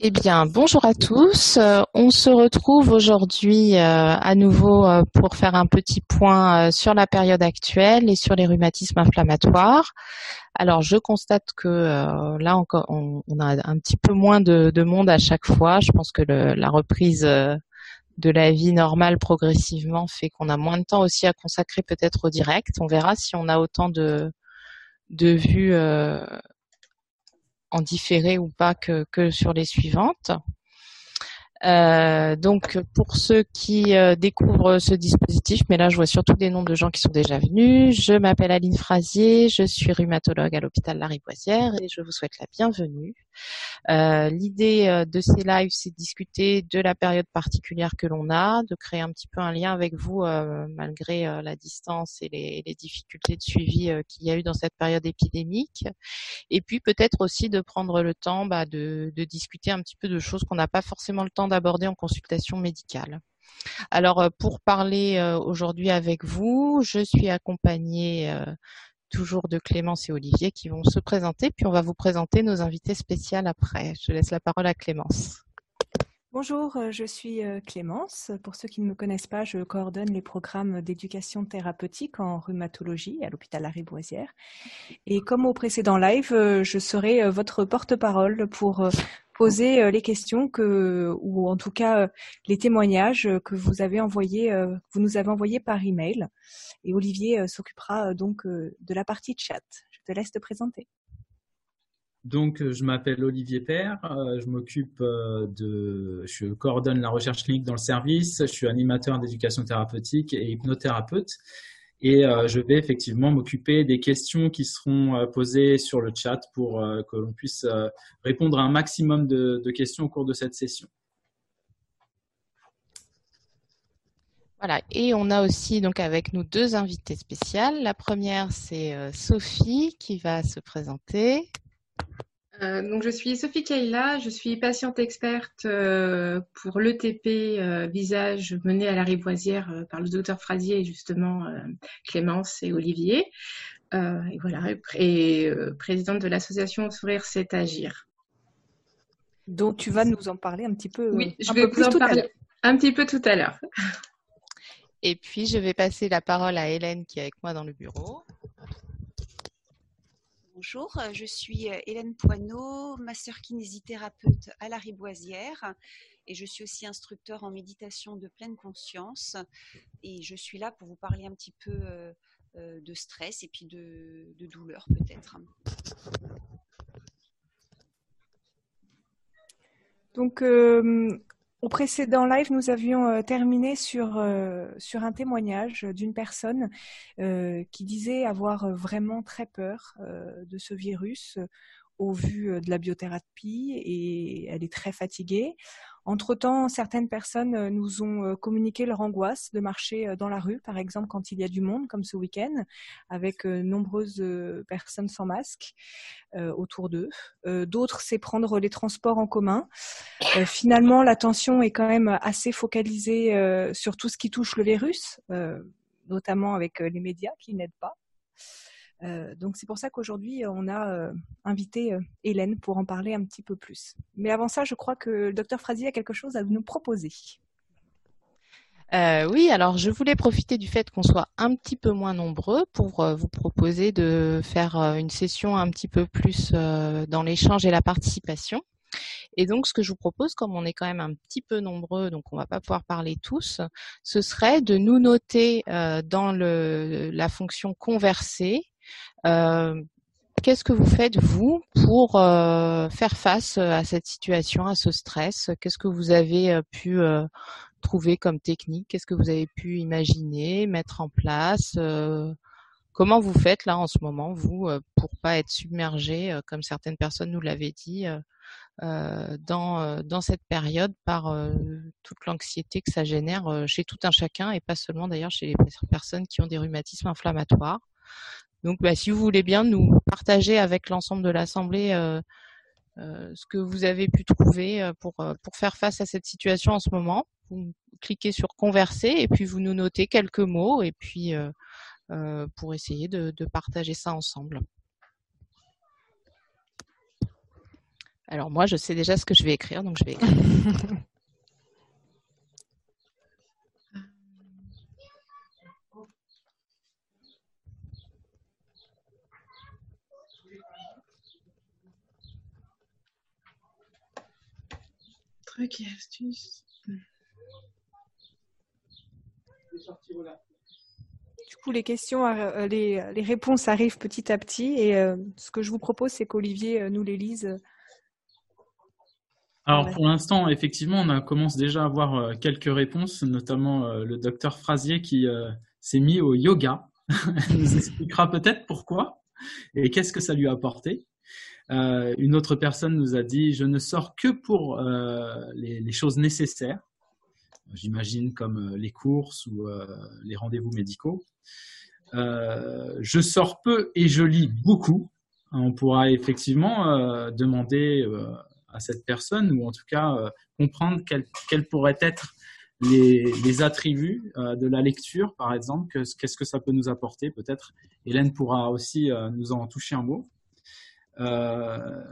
Eh bien, bonjour à tous. Euh, on se retrouve aujourd'hui euh, à nouveau euh, pour faire un petit point sur la période actuelle et sur les rhumatismes inflammatoires. Alors, je constate que là encore, on, a un petit peu moins de, monde à chaque fois. Je pense que la reprise de la vie normale progressivement fait qu'on a moins de temps aussi à consacrer peut-être au direct. On verra si on a autant de, de vues en différé ou pas que, sur les suivantes. Euh, donc pour ceux qui euh, découvrent ce dispositif, mais là je vois surtout des noms de gens qui sont déjà venus. Je m'appelle Aline Frasier, je suis rhumatologue à l'hôpital Lariboisière et je vous souhaite la bienvenue. Euh, l'idée de ces lives, c'est de discuter de la période particulière que l'on a, de créer un petit peu un lien avec vous malgré la distance et les, difficultés de suivi qu'il y a eu dans cette période épidémique, et puis peut-être aussi de prendre le temps bah, de, discuter un petit peu de choses qu'on n'a pas forcément le temps aborder en consultation médicale. Alors, euh, pour parler euh, aujourd'hui avec vous, je suis accompagnée euh, toujours de Clémence et Olivier qui vont se présenter, puis on va vous présenter nos invités spéciales après. Je laisse la parole à Clémence. Bonjour, je suis Clémence. Pour ceux qui ne me connaissent pas, je coordonne les programmes d'éducation thérapeutique en rhumatologie à l'hôpital Lariboisière. Et comme au précédent live, je serai votre porte-parole pour poser euh, les questions que, ou en tout cas euh, les témoignages que vous avez envoyés, euh, vous nous avez envoyés par email. Et Olivier s'occupera donc de la partie chat. Je te laisse te présenter. Donc, je m'appelle Olivier Père, je m'occupe de, je coordonne la recherche clinique dans le service, je suis animateur d'éducation thérapeutique et hypnothérapeute. Et euh, je vais effectivement m'occuper des questions qui seront euh, posées sur le chat pour euh, que l'on puisse répondre à un maximum de, questions au cours de cette session. Voilà, et on a aussi donc avec nous deux invités spéciales. La première, c'est Sophie qui va se présenter. Euh, donc, je suis Sophie Kaila, je suis patiente experte euh, pour l'ETP euh, visage mené à la Riboisière par le docteur Frasier et justement Clémence et Olivier. et voilà, et présidente de l'association Sourire c'est agir. Donc, tu vas nous en parler un petit peu. Oui, je vais vous en parler un petit peu tout à l'heure. Et puis, je vais passer la parole à Hélène qui est avec moi dans le bureau. Bonjour, euh, je suis euh, Hélène Poineau, master kinésithérapeute à la Riboisière et je suis aussi instructeur en méditation de pleine conscience et je suis là pour vous parler un petit peu euh, de stress et puis de, de douleur peut-être. Donc, au précédent live, nous avions euh, terminé sur, euh, sur un témoignage d'une personne euh, qui disait avoir vraiment très peur de ce virus au vu de la biothérapie et elle est très fatiguée. Entre-temps, certaines personnes euh, nous ont euh, communiqué leur angoisse de marcher euh, dans la rue, par exemple quand il y a du monde, comme ce week-end, avec nombreuses personnes sans masque autour d'eux. D'autres, c'est prendre les transports en commun. finalement, l'attention est quand même assez focalisée sur tout ce qui touche le virus, notamment avec les médias qui n'aident pas. Euh, donc c'est pour ça qu'aujourd'hui on a euh, invité euh, Hélène pour en parler un petit peu plus. Mais avant ça, je crois que le docteur Frasier a quelque chose à nous proposer. oui, alors je voulais profiter du fait qu'on soit un petit peu moins nombreux pour vous proposer de faire une session un petit peu plus dans l'échange et la participation. Et donc, ce que je vous propose, comme on est quand même un petit peu nombreux, donc on va pas pouvoir parler tous, ce serait de nous noter dans la fonction converser euh, qu'est-ce que vous faites, vous, pour euh, faire face euh, à cette situation, à ce stress? Qu'est-ce que vous avez pu trouver comme technique? Qu'est-ce que vous avez pu imaginer, mettre en place? Comment vous faites là en ce moment, vous, pour pas être submergé, comme certaines personnes nous l'avaient dit, dans, dans cette période par toute l'anxiété que ça génère chez tout un chacun et pas seulement d'ailleurs chez les personnes qui ont des rhumatismes inflammatoires? Donc, bah, si vous voulez bien nous partager avec l'ensemble de l'Assemblée euh, euh, ce que vous avez pu trouver euh, pour, pour faire face à cette situation en ce moment, vous cliquez sur converser et puis vous nous notez quelques mots et puis pour essayer de, de, partager ça ensemble. Alors moi, je sais déjà ce que je vais écrire, donc je vais écrire. Trucs et astuces. Du coup, les questions, euh, les, les réponses arrivent petit à petit. Et euh, ce que je vous propose, c'est qu'Olivier euh, nous les lise. Alors pour l'instant, effectivement, on a- commence déjà à avoir euh, quelques réponses, notamment euh, le docteur Frasier qui euh, s'est mis au yoga. Il nous expliquera peut-être pourquoi et qu'est-ce que ça lui a apporté. Euh, une autre personne nous a dit je ne sors que pour euh, les, choses nécessaires. J'imagine comme euh, les courses ou les rendez-vous médicaux. Je sors peu et je lis beaucoup. On pourra effectivement demander à cette personne ou en tout cas comprendre quels pourraient être les, attributs de la lecture, par exemple, que- qu'est-ce que ça peut nous apporter. Peut-être Hélène pourra aussi nous en toucher un mot. Euh,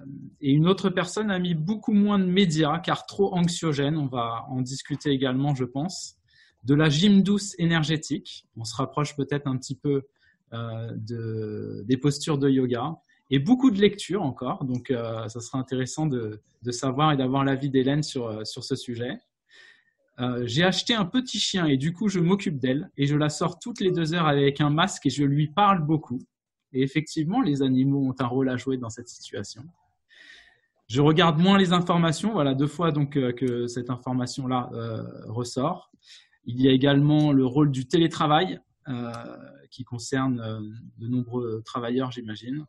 et une autre personne a mis beaucoup moins de médias car trop anxiogène. On va en discuter également, je pense. De la gym douce énergétique. On se rapproche peut-être un petit peu euh, de, des postures de yoga. Et beaucoup de lectures encore. Donc, euh, ça sera intéressant de, de savoir et d'avoir l'avis d'Hélène sur, euh, sur ce sujet. Euh, j'ai acheté un petit chien et du coup, je m'occupe d'elle et je la sors toutes les deux heures avec un masque et je lui parle beaucoup. Et effectivement, les animaux ont un rôle à jouer dans cette situation. Je regarde moins les informations. Voilà, deux fois donc euh, que cette information-là euh, ressort. Il y a également le rôle du télétravail euh, qui concerne de nombreux travailleurs, j'imagine.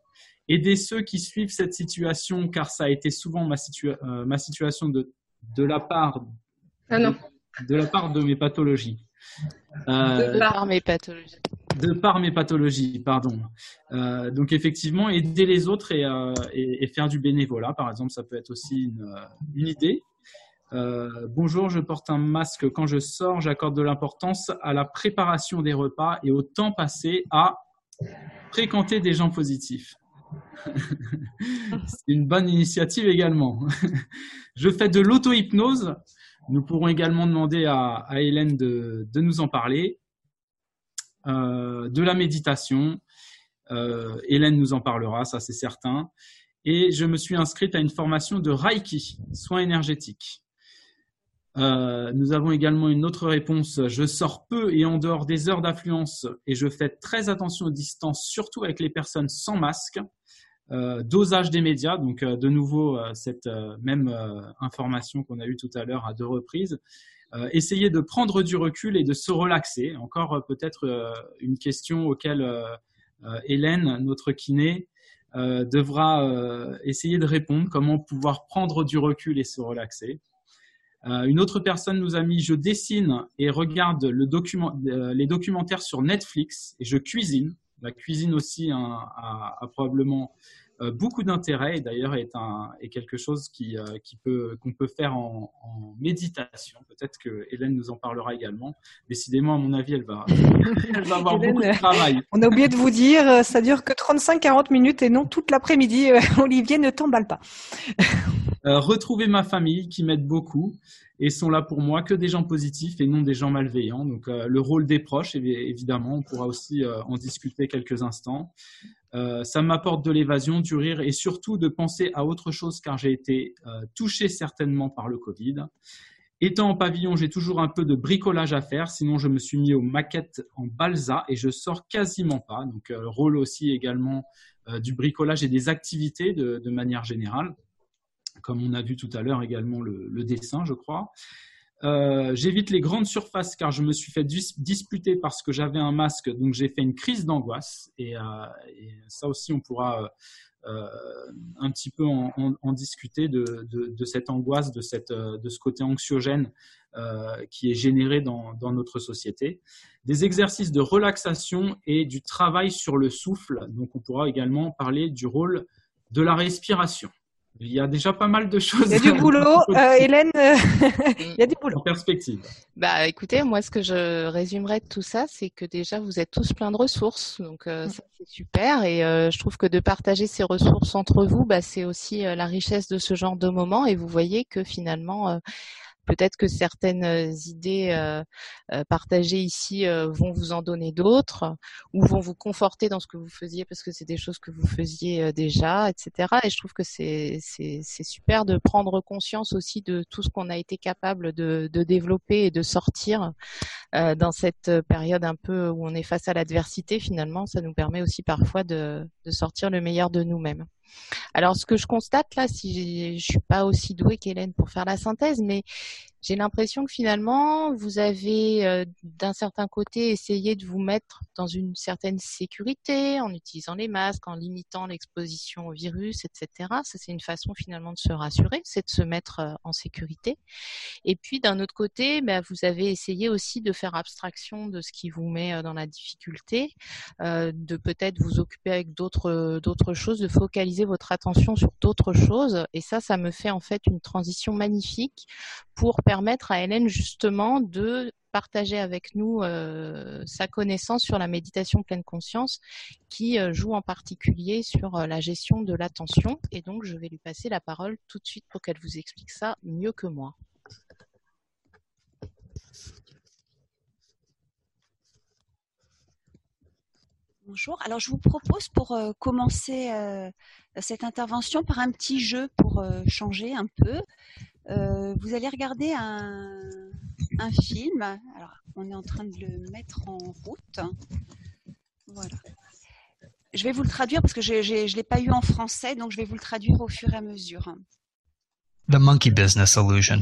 Aider ceux qui suivent cette situation, car ça a été souvent ma, situa- euh, ma situation de, de la part Ah non. de la part de mes pathologies. Euh, De par mes pathologies. De par mes pathologies, pardon. Euh, donc effectivement, aider les autres et, euh, et- faire du bénévolat, par exemple, ça peut être aussi une, euh, idée. Bonjour, je porte un masque quand je sors. J'accorde de l'importance à la préparation des repas et au temps passé à fréquenter des gens positifs. C'est une bonne initiative également. je fais de l'auto-hypnose. Nous pourrons également demander à, Hélène de nous en parler. Euh, de la méditation. Euh, Hélène nous en parlera, ça c'est certain. Et je me suis inscrite à une formation de Reiki, soins énergétiques. Euh, nous avons également une autre réponse. Je sors peu et en dehors des heures d'affluence et je fais très attention aux distances, surtout avec les personnes sans masque. Dosage des médias, donc de nouveau cette même information qu'on a eue tout à l'heure à deux reprises. Euh, essayer de prendre du recul et de se relaxer. Encore euh, peut-être euh, une question auquel Hélène, notre kiné, devra essayer de répondre. Comment pouvoir prendre du recul et se relaxer. Une autre personne nous a mis je dessine et regarde les documentaires sur Netflix et je cuisine. La cuisine aussi hein, a, probablement beaucoup d'intérêt et d'ailleurs est, un, est quelque chose qui, euh, qui peut, qu'on peut faire en, en méditation. Peut-être que Hélène nous en parlera également. Décidément, à mon avis, elle va, elle va avoir Hélène, beaucoup de travail. On a oublié de vous dire, euh, ça dure que 35-40 minutes et non toute l'après-midi. Euh, Olivier, ne t'emballe pas. Euh, retrouver ma famille qui m'aide beaucoup et sont là pour moi que des gens positifs et non des gens malveillants. Donc euh, le rôle des proches, évi- évidemment, on pourra aussi euh, en discuter quelques instants. Euh, ça m'apporte de l'évasion, du rire et surtout de penser à autre chose car j'ai été euh, touché certainement par le Covid. Étant en pavillon, j'ai toujours un peu de bricolage à faire, sinon je me suis mis aux maquettes en balsa et je sors quasiment pas. Donc euh, rôle aussi également du bricolage et des activités de, manière générale comme on a vu tout à l'heure également le, le dessin, je crois. Euh, J'évite les grandes surfaces car je me suis fait dis disputer parce que j'avais un masque, donc j'ai fait une crise d'angoisse. Et, euh, ça aussi, on pourra euh, un petit peu en, discuter de, cette angoisse, de, ce côté anxiogène qui est généré dans, dans, notre société. Des exercices de relaxation et du travail sur le souffle. Donc, on pourra également parler du rôle de la respiration. Il y a déjà pas mal de choses. Il y a du boulot, euh, Hélène. Euh, il y a du boulot. En perspective. Bah, écoutez, moi, ce que je résumerais de tout ça, c'est que déjà, vous êtes tous plein de ressources, donc euh, ça c'est super. Et je trouve que de partager ces ressources entre vous, bah, c'est aussi la richesse de ce genre de moment. Et vous voyez que finalement, Peut-être que certaines euh, idées euh, euh, partagées ici vont vous en donner d'autres ou vont vous conforter dans ce que vous faisiez parce que c'est des choses que vous faisiez déjà, etc. Et je trouve que c'est super de prendre conscience aussi de tout ce qu'on a été capable de, de, développer et de sortir dans cette période un peu où on est face à l'adversité. Finalement, ça nous permet aussi parfois de, de sortir le meilleur de nous-mêmes. Alors, ce que je constate là, si je suis pas aussi douée qu'Hélène pour faire la synthèse, mais j'ai l'impression que finalement, vous avez euh, d'un certain côté essayé de vous mettre dans une certaine sécurité en utilisant les masques, en limitant l'exposition au virus, etc. Ça, c'est une façon finalement de se rassurer, c'est de se mettre euh, en sécurité. Et puis, d'un autre côté, bah, vous avez essayé aussi de faire abstraction de ce qui vous met euh, dans la difficulté, de peut-être vous occuper avec d'autres d'autres choses, de focaliser votre attention sur d'autres choses. Et ça, ça me fait en fait une transition magnifique pour permettre à Hélène justement de partager avec nous euh, sa connaissance sur la méditation pleine conscience qui euh, joue en particulier sur euh, la gestion de l'attention. Et donc, je vais lui passer la parole tout de suite pour qu'elle vous explique ça mieux que moi. Bonjour. Alors, je vous propose pour commencer cette intervention par un petit jeu pour changer un peu. Euh, vous allez regarder un, un, film. Alors, on est en train de le mettre en route. Voilà. Je vais vous le traduire parce que je ne l'ai pas eu en français, donc je vais vous le traduire au fur et à mesure. The monkey business illusion.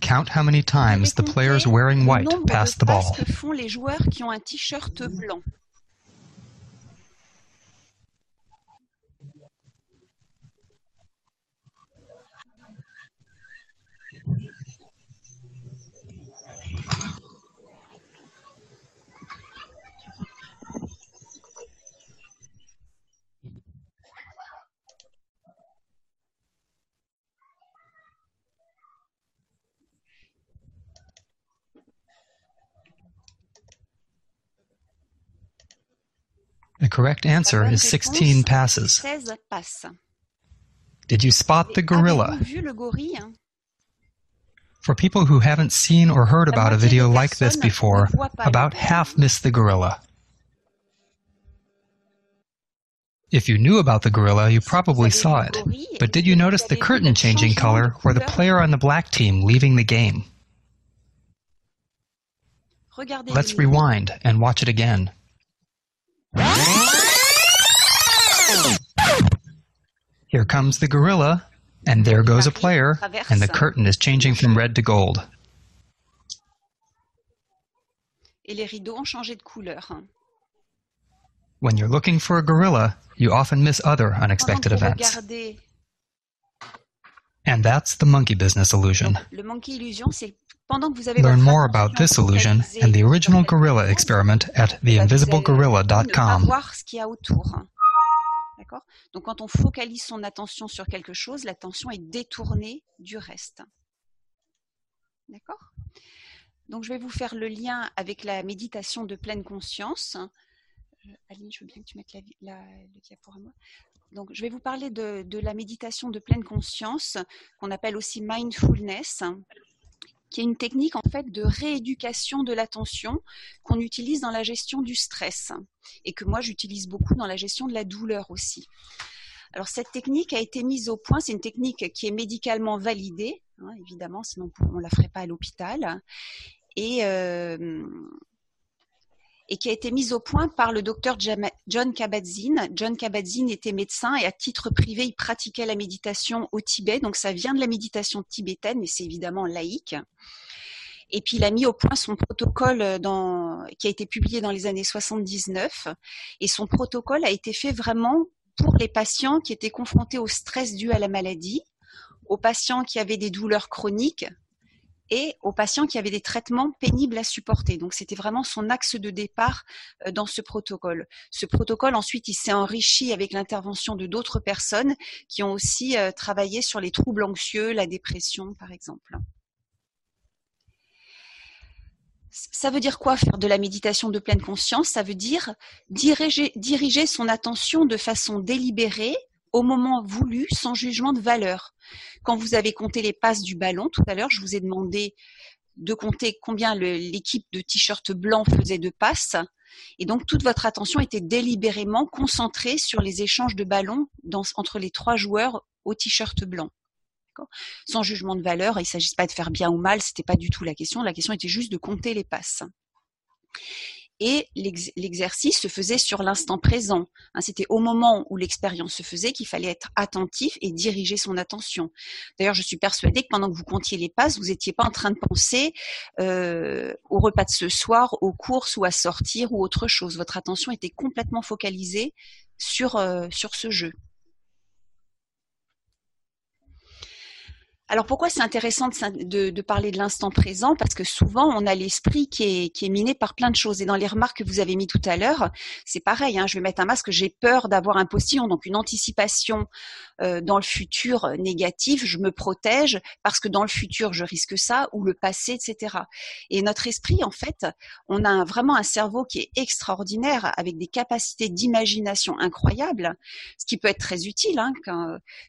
Count how many times the players wearing white pass the ball. Correct answer is 16 passes. Did you spot the gorilla? For people who haven't seen or heard about a video like this before, about half missed the gorilla. If you knew about the gorilla, you probably saw it. But did you notice the curtain changing color or the player on the black team leaving the game? Let's rewind and watch it again. Here comes the gorilla, and there goes a player, and the curtain is changing from red to gold. Et les rideaux ont changé de couleur. When you're looking for a gorilla, you often miss other unexpected events. And that's the monkey business illusion. Le monkey illusion, c'est Learn more about this illusion and the original gorilla experiment at theinvisiblegorilla.com. Donc quand on focalise son attention sur quelque chose, l'attention est détournée du reste. D'accord? Donc je vais vous faire le lien avec la méditation de pleine conscience. Euh, Aline, je veux bien que tu mettes le diaporama. Donc, je vais vous parler de, de, la méditation de pleine conscience, qu'on appelle aussi mindfulness, qui est une technique en fait de rééducation de l'attention qu'on utilise dans la gestion du stress et que moi j'utilise beaucoup dans la gestion de la douleur aussi. Alors cette technique a été mise au point, c'est une technique qui est médicalement validée, hein, évidemment, sinon on ne la ferait pas à l'hôpital. Et euh, et qui a été mise au point par le docteur John Kabat-Zinn. John Kabat-Zinn était médecin et à titre privé, il pratiquait la méditation au Tibet. Donc ça vient de la méditation tibétaine, mais c'est évidemment laïque. Et puis il a mis au point son protocole dans, qui a été publié dans les années 79. Et son protocole a été fait vraiment pour les patients qui étaient confrontés au stress dû à la maladie, aux patients qui avaient des douleurs chroniques et aux patients qui avaient des traitements pénibles à supporter. Donc c'était vraiment son axe de départ euh, dans ce protocole. Ce protocole ensuite il s'est enrichi avec l'intervention de d'autres personnes qui ont aussi euh, travaillé sur les troubles anxieux, la dépression par exemple. Ça veut dire quoi faire de la méditation de pleine conscience? Ça veut dire diriger, diriger son attention de façon délibérée au moment voulu sans jugement de valeur. Quand vous avez compté les passes du ballon tout à l'heure, je vous ai demandé de compter combien l'équipe de t-shirt blanc faisait de passes. Et donc toute votre attention était délibérément concentrée sur les échanges de ballons entre les trois joueurs au t-shirt blanc. Sans jugement de valeur, il ne s'agissait pas de faire bien ou mal, c'était pas du tout la question. La question était juste de compter les passes et l'exercice se faisait sur l'instant présent. Hein, c'était au moment où l'expérience se faisait qu'il fallait être attentif et diriger son attention. D'ailleurs, je suis persuadée que pendant que vous comptiez les passes, vous n'étiez pas en train de penser euh, au repas de ce soir, aux courses ou à sortir ou autre chose. Votre attention était complètement focalisée sur, euh, sur ce jeu. Alors pourquoi c'est intéressant de, parler de l'instant présent? Parce que souvent on a l'esprit qui est, miné par plein de choses. Et dans les remarques que vous avez mis tout à l'heure, c'est pareil. Hein, je vais mettre un masque. J'ai peur d'avoir un postillon, donc une anticipation euh, dans le futur négatif. Je me protège parce que dans le futur je risque ça ou le passé, etc. Et notre esprit, en fait, on a vraiment un cerveau qui est extraordinaire avec des capacités d'imagination incroyables, ce qui peut être très utile. Hein,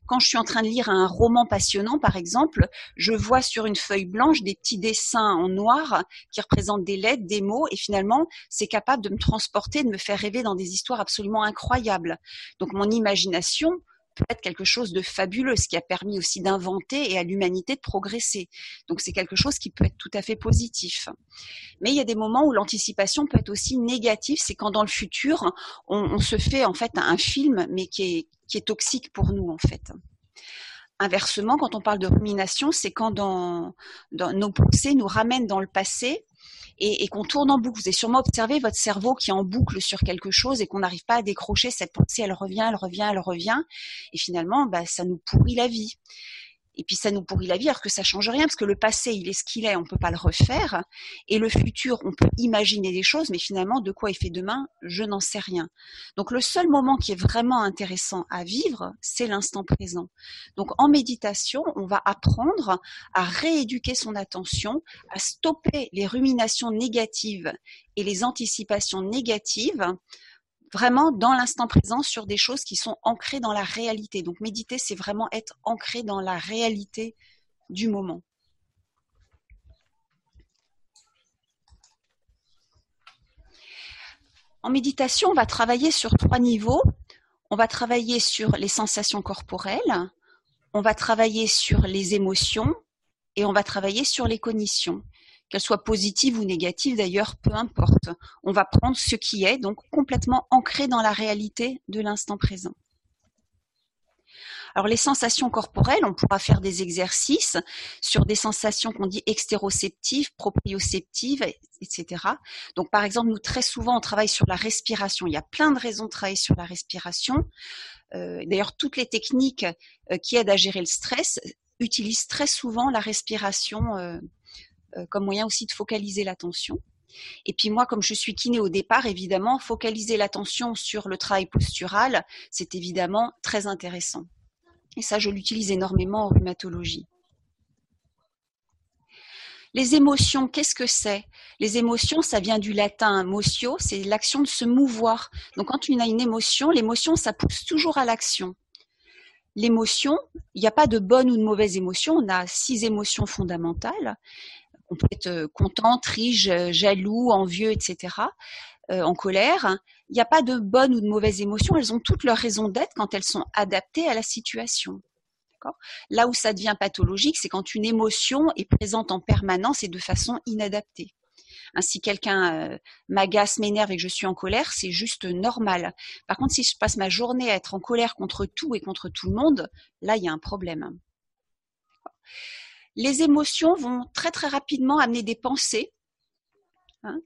quand je suis en train de lire un roman passionnant, par exemple exemple, je vois sur une feuille blanche des petits dessins en noir qui représentent des lettres, des mots, et finalement, c'est capable de me transporter, de me faire rêver dans des histoires absolument incroyables. Donc mon imagination peut être quelque chose de fabuleux, ce qui a permis aussi d'inventer et à l'humanité de progresser. Donc c'est quelque chose qui peut être tout à fait positif. Mais il y a des moments où l'anticipation peut être aussi négative, c'est quand dans le futur, on, se fait en fait un film, mais qui est toxique pour nous en fait. Inversement, quand on parle de rumination, c'est quand nos pensées nous ramènent dans le passé et, qu'on tourne en boucle. Vous avez sûrement observé votre cerveau qui est en boucle sur quelque chose et qu'on n'arrive pas à décrocher cette pensée, elle revient, elle revient, elle revient, et finalement, bah, ça nous pourrit la vie. Et puis ça nous pourrit la vie alors que ça change rien parce que le passé il est ce qu'il est, on peut pas le refaire. Et le futur, on peut imaginer des choses, mais finalement de quoi il fait demain, je n'en sais rien. Donc le seul moment qui est vraiment intéressant à vivre, c'est l'instant présent. Donc en méditation, on va apprendre à rééduquer son attention, à stopper les ruminations négatives et les anticipations négatives vraiment dans l'instant présent sur des choses qui sont ancrées dans la réalité. Donc méditer, c'est vraiment être ancré dans la réalité du moment. En méditation, on va travailler sur trois niveaux. On va travailler sur les sensations corporelles, on va travailler sur les émotions et on va travailler sur les cognitions qu'elle soit positive ou négative d'ailleurs, peu importe. On va prendre ce qui est, donc complètement ancré dans la réalité de l'instant présent. Alors les sensations corporelles, on pourra faire des exercices sur des sensations qu'on dit extéroceptives, proprioceptives, etc. Donc par exemple, nous très souvent on travaille sur la respiration. Il y a plein de raisons de travailler sur la respiration. Euh, d'ailleurs, toutes les techniques euh, qui aident à gérer le stress utilisent très souvent la respiration euh, comme moyen aussi de focaliser l'attention. Et puis moi, comme je suis kiné au départ, évidemment, focaliser l'attention sur le travail postural, c'est évidemment très intéressant. Et ça, je l'utilise énormément en rhumatologie. Les émotions, qu'est-ce que c'est? Les émotions, ça vient du latin motio, c'est l'action de se mouvoir. Donc quand on a une émotion, l'émotion, ça pousse toujours à l'action. L'émotion, il n'y a pas de bonne ou de mauvaise émotion, on a six émotions fondamentales on peut être euh, content, triste, jaloux, envieux, etc., euh, en colère. Il n'y a pas de bonnes ou de mauvaises émotions, elles ont toutes leurs raisons d'être quand elles sont adaptées à la situation. Là où ça devient pathologique, c'est quand une émotion est présente en permanence et de façon inadaptée. si quelqu'un euh, m'agace, m'énerve et que je suis en colère, c'est juste normal. Par contre, si je passe ma journée à être en colère contre tout et contre tout le monde, là, il y a un problème les émotions vont très très rapidement amener des pensées. Hein.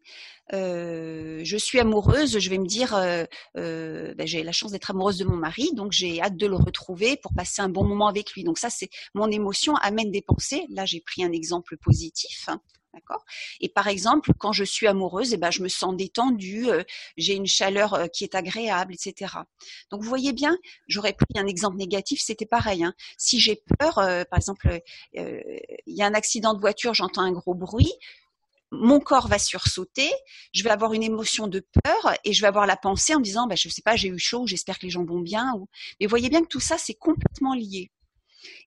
Euh, je suis amoureuse, je vais me dire, euh, euh, ben, j'ai la chance d'être amoureuse de mon mari, donc j'ai hâte de le retrouver pour passer un bon moment avec lui. Donc ça, c'est mon émotion amène des pensées. Là, j'ai pris un exemple positif. Hein, Et par exemple, quand je suis amoureuse, eh ben, je me sens détendue, j'ai une chaleur qui est agréable, etc. Donc vous voyez bien, j'aurais pris un exemple négatif, c'était pareil. Hein. Si j'ai peur, par exemple, il y a un accident de voiture, j'entends un gros bruit, mon corps va sursauter, je vais avoir une émotion de peur et je vais avoir la pensée en me disant, bah, je ne sais pas, j'ai eu chaud, j'espère que les gens vont bien. Mais voyez bien que tout ça, c'est complètement lié.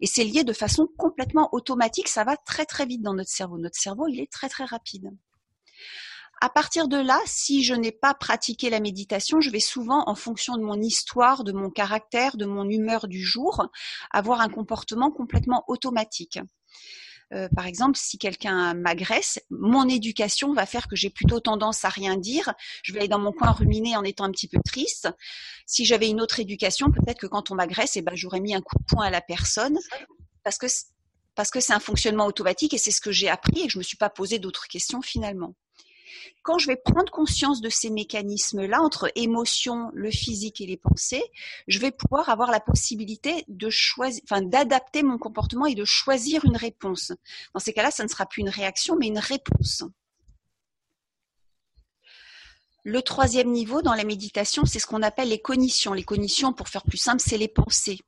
Et c'est lié de façon complètement automatique, ça va très très vite dans notre cerveau. Notre cerveau, il est très très rapide. À partir de là, si je n'ai pas pratiqué la méditation, je vais souvent, en fonction de mon histoire, de mon caractère, de mon humeur du jour, avoir un comportement complètement automatique. Euh, par exemple, si quelqu'un m'agresse, mon éducation va faire que j'ai plutôt tendance à rien dire. Je vais aller dans mon coin ruminer en étant un petit peu triste. Si j'avais une autre éducation, peut-être que quand on m'agresse, eh ben, j'aurais mis un coup de poing à la personne parce que parce que c'est un fonctionnement automatique et c'est ce que j'ai appris et que je me suis pas posé d'autres questions finalement quand je vais prendre conscience de ces mécanismes-là, entre émotion, le physique et les pensées, je vais pouvoir avoir la possibilité d'adapter mon comportement et de choisir une réponse. Dans ces cas-là, ça ne sera plus une réaction, mais une réponse. Le troisième niveau dans la méditation, c'est ce qu'on appelle les cognitions. Les cognitions, pour faire plus simple, c'est les pensées.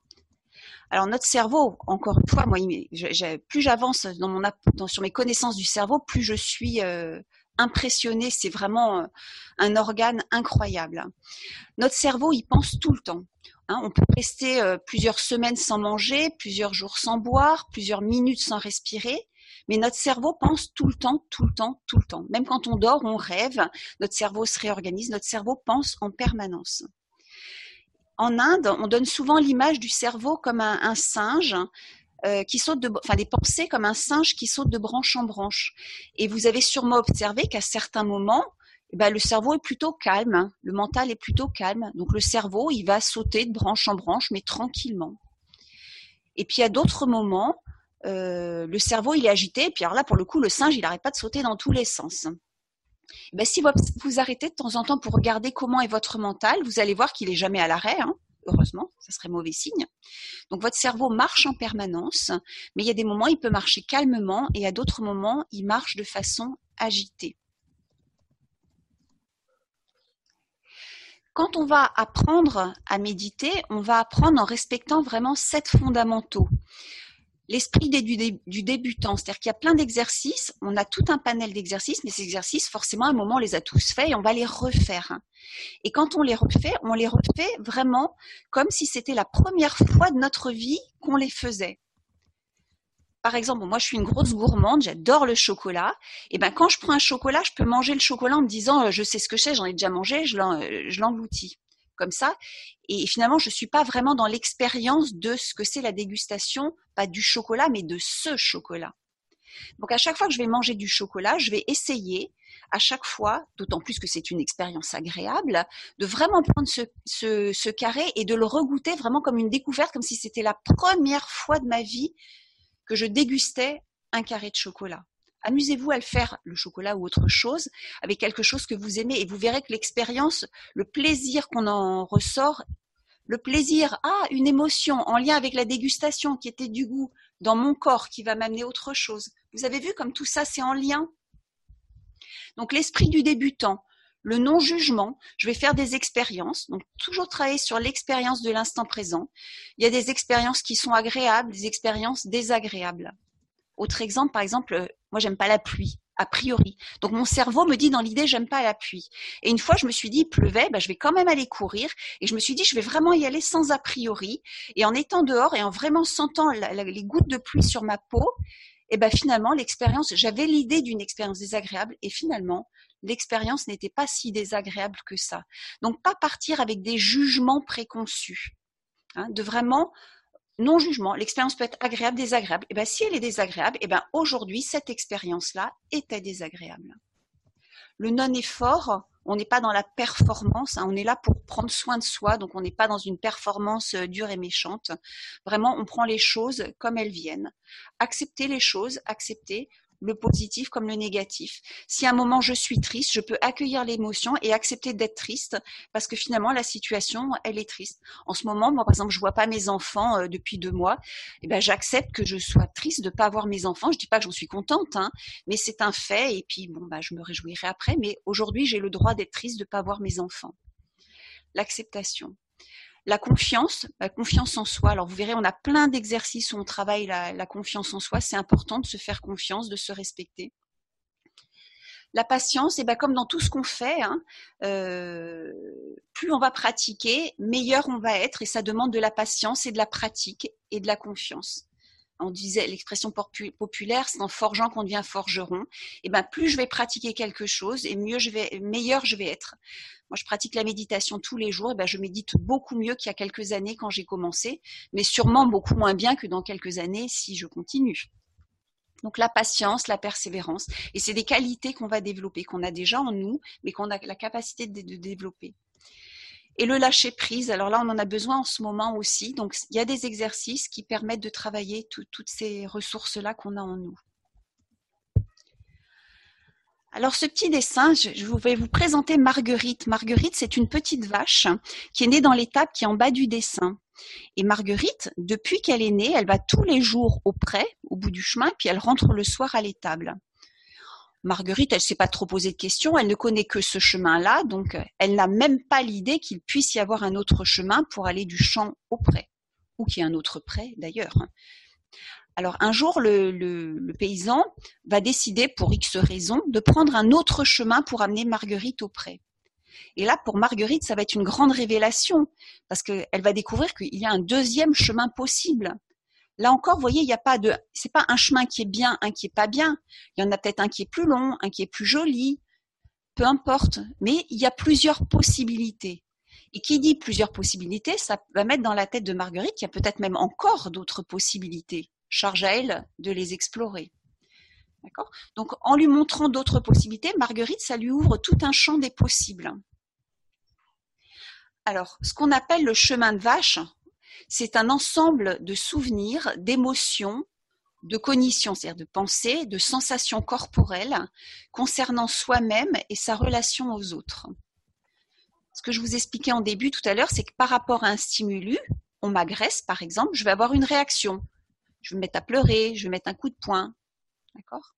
Alors notre cerveau, encore une fois, moi, plus j'avance dans sur mes connaissances du cerveau, plus je suis euh, impressionné. C'est vraiment euh, un organe incroyable. Notre cerveau, il pense tout le temps. Hein. on peut rester euh, plusieurs semaines sans manger, plusieurs jours sans boire, plusieurs minutes sans respirer. Mais notre cerveau pense tout le temps, tout le temps, tout le temps. Même quand on dort, on rêve, notre cerveau se réorganise, notre cerveau pense en permanence. En Inde, on donne souvent l'image du cerveau comme un singe euh, qui saute de, enfin des pensées comme un singe qui saute de branche en branche. Et vous avez sûrement observé qu'à certains moments, eh ben, le cerveau est plutôt calme, hein. le mental est plutôt calme. Donc le cerveau, il va sauter de branche en branche, mais tranquillement. Et puis à d'autres moments, euh, le cerveau il est agité. Et puis alors là, pour le coup, le singe, il n'arrête pas de sauter dans tous les sens. Eh ben, si vous, vous arrêtez de temps en temps pour regarder comment est votre mental, vous allez voir qu'il est jamais à l'arrêt. Hein heureusement, ça serait mauvais signe. Donc votre cerveau marche en permanence, mais il y a des moments, il peut marcher calmement et à d'autres moments, il marche de façon agitée. Quand on va apprendre à méditer, on va apprendre en respectant vraiment sept fondamentaux l'esprit du, débutant. C'est-à-dire qu'il y a plein d'exercices, on a tout un panel d'exercices, mais ces exercices, forcément, à un moment, on les a tous faits et on va les refaire. Et quand on les refait, on les refait vraiment comme si c'était la première fois de notre vie qu'on les faisait. Par exemple, moi je suis une grosse gourmande, j'adore le chocolat. Et ben quand je prends un chocolat, je peux manger le chocolat en me disant euh, je sais ce que c'est, j'en ai déjà mangé, je l'engloutis ça. Et finalement, je suis pas vraiment dans l'expérience de ce que c'est la dégustation, pas du chocolat, mais de ce chocolat. Donc à chaque fois que je vais manger du chocolat, je vais essayer à chaque fois, d'autant plus que c'est une expérience agréable, de vraiment prendre ce, ce, carré et de le regoûter vraiment comme une découverte, comme si c'était la première fois de ma vie que je dégustais un carré de chocolat. Amusez-vous à le faire, le chocolat ou autre chose, avec quelque chose que vous aimez et vous verrez que l'expérience, le plaisir qu'on en ressort, le plaisir, ah, une émotion en lien avec la dégustation qui était du goût dans mon corps qui va m'amener autre chose. Vous avez vu comme tout ça c'est en lien? Donc l'esprit du débutant, le non-jugement, je vais faire des expériences, donc toujours travailler sur l'expérience de l'instant présent. Il y a des expériences qui sont agréables, des expériences désagréables. Autre exemple, par exemple, euh, moi j'aime pas la pluie a priori. Donc mon cerveau me dit dans l'idée j'aime pas la pluie. Et une fois je me suis dit il pleuvait, bah, je vais quand même aller courir et je me suis dit je vais vraiment y aller sans a priori et en étant dehors et en vraiment sentant les gouttes de pluie sur ma peau, et ben finalement l'expérience, j'avais l'idée d'une expérience désagréable et finalement l'expérience n'était pas si désagréable que ça. Donc pas partir avec des jugements préconçus, hein, de vraiment non-jugement, l'expérience peut être agréable, désagréable. Et eh bien, si elle est désagréable, et eh ben, aujourd'hui, cette expérience-là était désagréable. Le non-effort, on n'est pas dans la performance, hein, on est là pour prendre soin de soi, donc on n'est pas dans une performance euh, dure et méchante. Vraiment, on prend les choses comme elles viennent. Accepter les choses, accepter le positif comme le négatif. Si à un moment je suis triste, je peux accueillir l'émotion et accepter d'être triste parce que finalement la situation elle est triste. En ce moment, moi par exemple, je vois pas mes enfants euh, depuis deux mois, et eh ben j'accepte que je sois triste de pas avoir mes enfants. Je dis pas que j'en suis contente, hein, mais c'est un fait et puis bon bah je me réjouirai après. Mais aujourd'hui j'ai le droit d'être triste de pas avoir mes enfants. L'acceptation. La confiance, la confiance en soi. Alors vous verrez, on a plein d'exercices où on travaille la, confiance en soi. C'est important de se faire confiance, de se respecter. La patience, et eh ben comme dans tout ce qu'on fait, hein, euh, plus on va pratiquer, meilleur on va être, et ça demande de la patience et de la pratique et de la confiance on disait l'expression populaire, c'est en forgeant qu'on devient forgeron. Et eh ben plus je vais pratiquer quelque chose et mieux je vais, meilleur je vais être. Moi, je pratique la méditation tous les jours. Et ben, je médite beaucoup mieux qu'il y a quelques années quand j'ai commencé, mais sûrement beaucoup moins bien que dans quelques années si je continue. Donc la patience, la persévérance, et c'est des qualités qu'on va développer, qu'on a déjà en nous, mais qu'on a la capacité de, développer. Et le lâcher prise, alors là on en a besoin en ce moment aussi. Donc il y a des exercices qui permettent de travailler toutes ces ressources-là qu'on a en nous. Alors ce petit dessin, je vais vous présenter Marguerite. Marguerite, c'est une petite vache qui est née dans l'étape qui est en bas du dessin. Et Marguerite, depuis qu'elle est née, elle va tous les jours au pré, au bout du chemin, puis elle rentre le soir à l'étable. Marguerite, elle ne s'est pas trop posé de questions, elle ne connaît que ce chemin-là, donc elle n'a même pas l'idée qu'il puisse y avoir un autre chemin pour aller du champ au pré, ou qu'il y ait un autre pré d'ailleurs. Alors un jour, le, paysan va décider, pour X raisons, de prendre un autre chemin pour amener Marguerite au pré. Et là, pour Marguerite, ça va être une grande révélation, parce qu'elle va découvrir qu'il y a un deuxième chemin possible. Là encore, vous voyez, il n'y a pas de, c'est pas un chemin qui est bien, un qui est pas bien. Il y en a peut-être un qui est plus long, un qui est plus joli, peu importe. Mais il y a plusieurs possibilités. Et qui dit plusieurs possibilités, ça va mettre dans la tête de Marguerite qu'il y a peut-être même encore d'autres possibilités charge à elle de les explorer. D'accord? Donc, en lui montrant d'autres possibilités, Marguerite, ça lui ouvre tout un champ des possibles. Alors, ce qu'on appelle le chemin de vache, c'est un ensemble de souvenirs, d'émotions, de cognitions, c'est-à-dire de pensées, de sensations corporelles concernant soi-même et sa relation aux autres. Ce que je vous expliquais en début tout à l'heure, c'est que par rapport à un stimulus, on m'agresse par exemple, je vais avoir une réaction je vais me mettre à pleurer, je vais mettre un coup de poing. D'accord?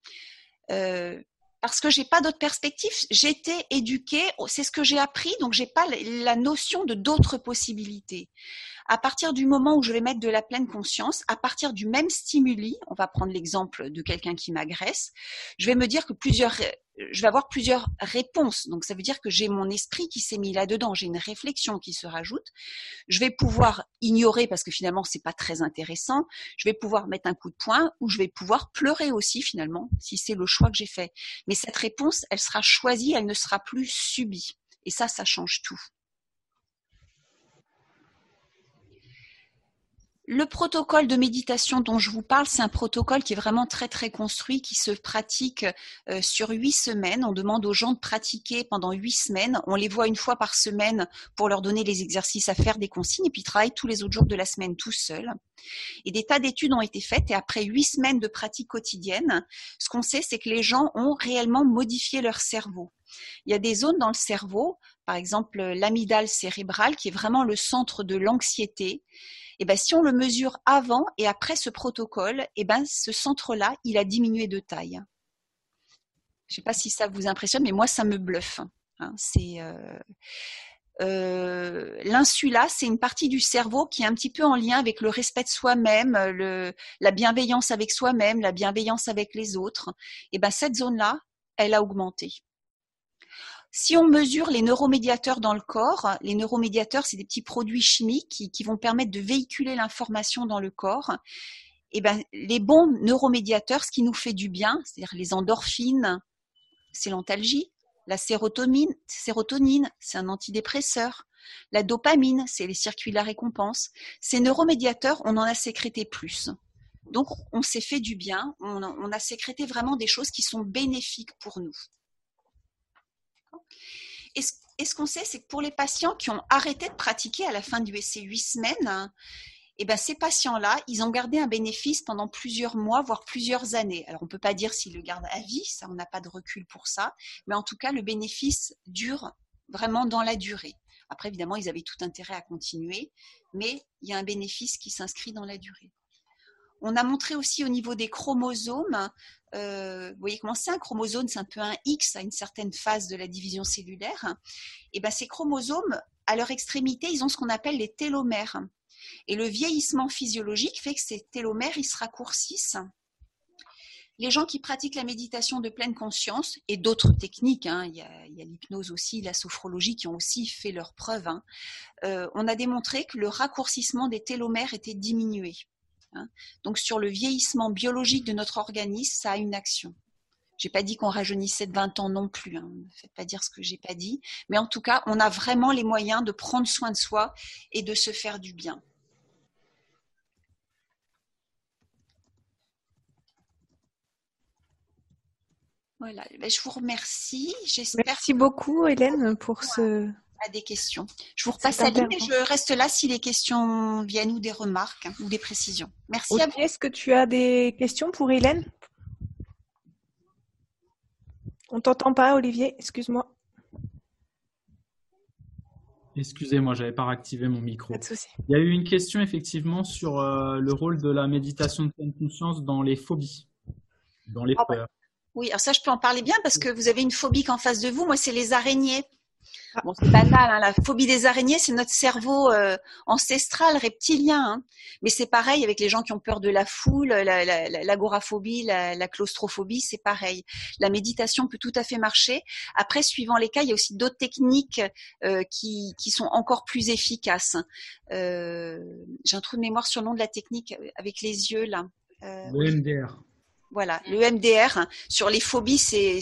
Euh, Parce que j'ai pas d'autre perspective. J'ai été éduquée, c'est ce que j'ai appris, donc j'ai pas la notion de d'autres possibilités à partir du moment où je vais mettre de la pleine conscience, à partir du même stimuli, on va prendre l'exemple de quelqu'un qui m'agresse, je vais me dire que plusieurs, je vais avoir plusieurs réponses. Donc ça veut dire que j'ai mon esprit qui s'est mis là-dedans, j'ai une réflexion qui se rajoute. Je vais pouvoir ignorer parce que finalement c'est pas très intéressant. Je vais pouvoir mettre un coup de poing ou je vais pouvoir pleurer aussi finalement si c'est le choix que j'ai fait. Mais cette réponse, elle sera choisie, elle ne sera plus subie. Et ça, ça change tout. Le protocole de méditation dont je vous parle, c'est un protocole qui est vraiment très très construit, qui se pratique euh, sur huit semaines. On demande aux gens de pratiquer pendant huit semaines. On les voit une fois par semaine pour leur donner les exercices à faire, des consignes, et puis ils travaillent tous les autres jours de la semaine tout seuls. Et des tas d'études ont été faites, et après huit semaines de pratique quotidienne, ce qu'on sait, c'est que les gens ont réellement modifié leur cerveau. Il y a des zones dans le cerveau, par exemple l'amygdale cérébrale, qui est vraiment le centre de l'anxiété et eh ben, si on le mesure avant et après ce protocole, et eh ben, ce centre-là, il a diminué de taille. Je ne sais pas si ça vous impressionne, mais moi, ça me bluffe. Hein. c'est euh, euh, l'insula, c'est une partie du cerveau qui est un petit peu en lien avec le respect de soi-même, la bienveillance avec soi-même, la bienveillance avec les autres. Et eh ben cette zone-là, elle a augmenté. Si on mesure les neuromédiateurs dans le corps, les neuromédiateurs, c'est des petits produits chimiques qui, vont permettre de véhiculer l'information dans le corps. Et eh ben, les bons neuromédiateurs, ce qui nous fait du bien, c'est-à-dire les endorphines, c'est l'antalgie, la sérotonine, sérotonine, c'est un antidépresseur. La dopamine, c'est les circuits de la récompense. Ces neuromédiateurs, on en a sécrété plus. Donc, on s'est fait du bien, on a sécrété vraiment des choses qui sont bénéfiques pour nous. Et ce, qu'on sait, c'est que pour les patients qui ont arrêté de pratiquer à la fin du essai huit semaines, eh ben, ces patients-là, ils ont gardé un bénéfice pendant plusieurs mois, voire plusieurs années. Alors, on ne peut pas dire s'ils le gardent à vie, ça, on n'a pas de recul pour ça, mais en tout cas, le bénéfice dure vraiment dans la durée. Après, évidemment, ils avaient tout intérêt à continuer, mais il y a un bénéfice qui s'inscrit dans la durée. On a montré aussi au niveau des chromosomes, euh, vous voyez comment c'est un chromosome, c'est un peu un X à une certaine phase de la division cellulaire. Et ben ces chromosomes, à leur extrémité, ils ont ce qu'on appelle les télomères. Et le vieillissement physiologique fait que ces télomères, ils se raccourcissent. Les gens qui pratiquent la méditation de pleine conscience et d'autres techniques, hein, il y a l'hypnose aussi, la sophrologie qui ont aussi fait leurs preuves, hein, euh, on a démontré que le raccourcissement des télomères était diminué. Hein. Donc sur le vieillissement biologique de notre organisme, ça a une action. J'ai pas dit qu'on rajeunissait de 20 ans non plus. Hein. Ne faites pas dire ce que j'ai pas dit. Mais en tout cas, on a vraiment les moyens de prendre soin de soi et de se faire du bien. Voilà. Ben, je vous remercie. Merci beaucoup, Hélène, pour ce. À des questions. Je vous repasse à et je reste là si les questions viennent ou des remarques hein, ou des précisions. Merci à vous. Est-ce que tu as des questions pour Hélène? On t'entend pas, Olivier. Excuse-moi. Excusez-moi, j'avais pas activé mon micro. Pas de souci. Il y a eu une question effectivement sur euh, le rôle de la méditation de pleine conscience dans les phobies, dans les ah peurs. Oui, alors ça, je peux en parler bien parce que vous avez une phobie qu'en face de vous. Moi, c'est les araignées. Bon, c'est banal, hein, la phobie des araignées, c'est notre cerveau euh, ancestral, reptilien. Hein. Mais c'est pareil avec les gens qui ont peur de la foule, l'agoraphobie, la, la, claustrophobie, c'est pareil. La méditation peut tout à fait marcher. Après, suivant les cas, il y a aussi d'autres techniques euh, qui, qui, sont encore plus efficaces. Euh, J'ai un trou de mémoire sur le nom de la technique avec les yeux là. Euh, le MDR. Voilà, le MDR sur les phobies, c'est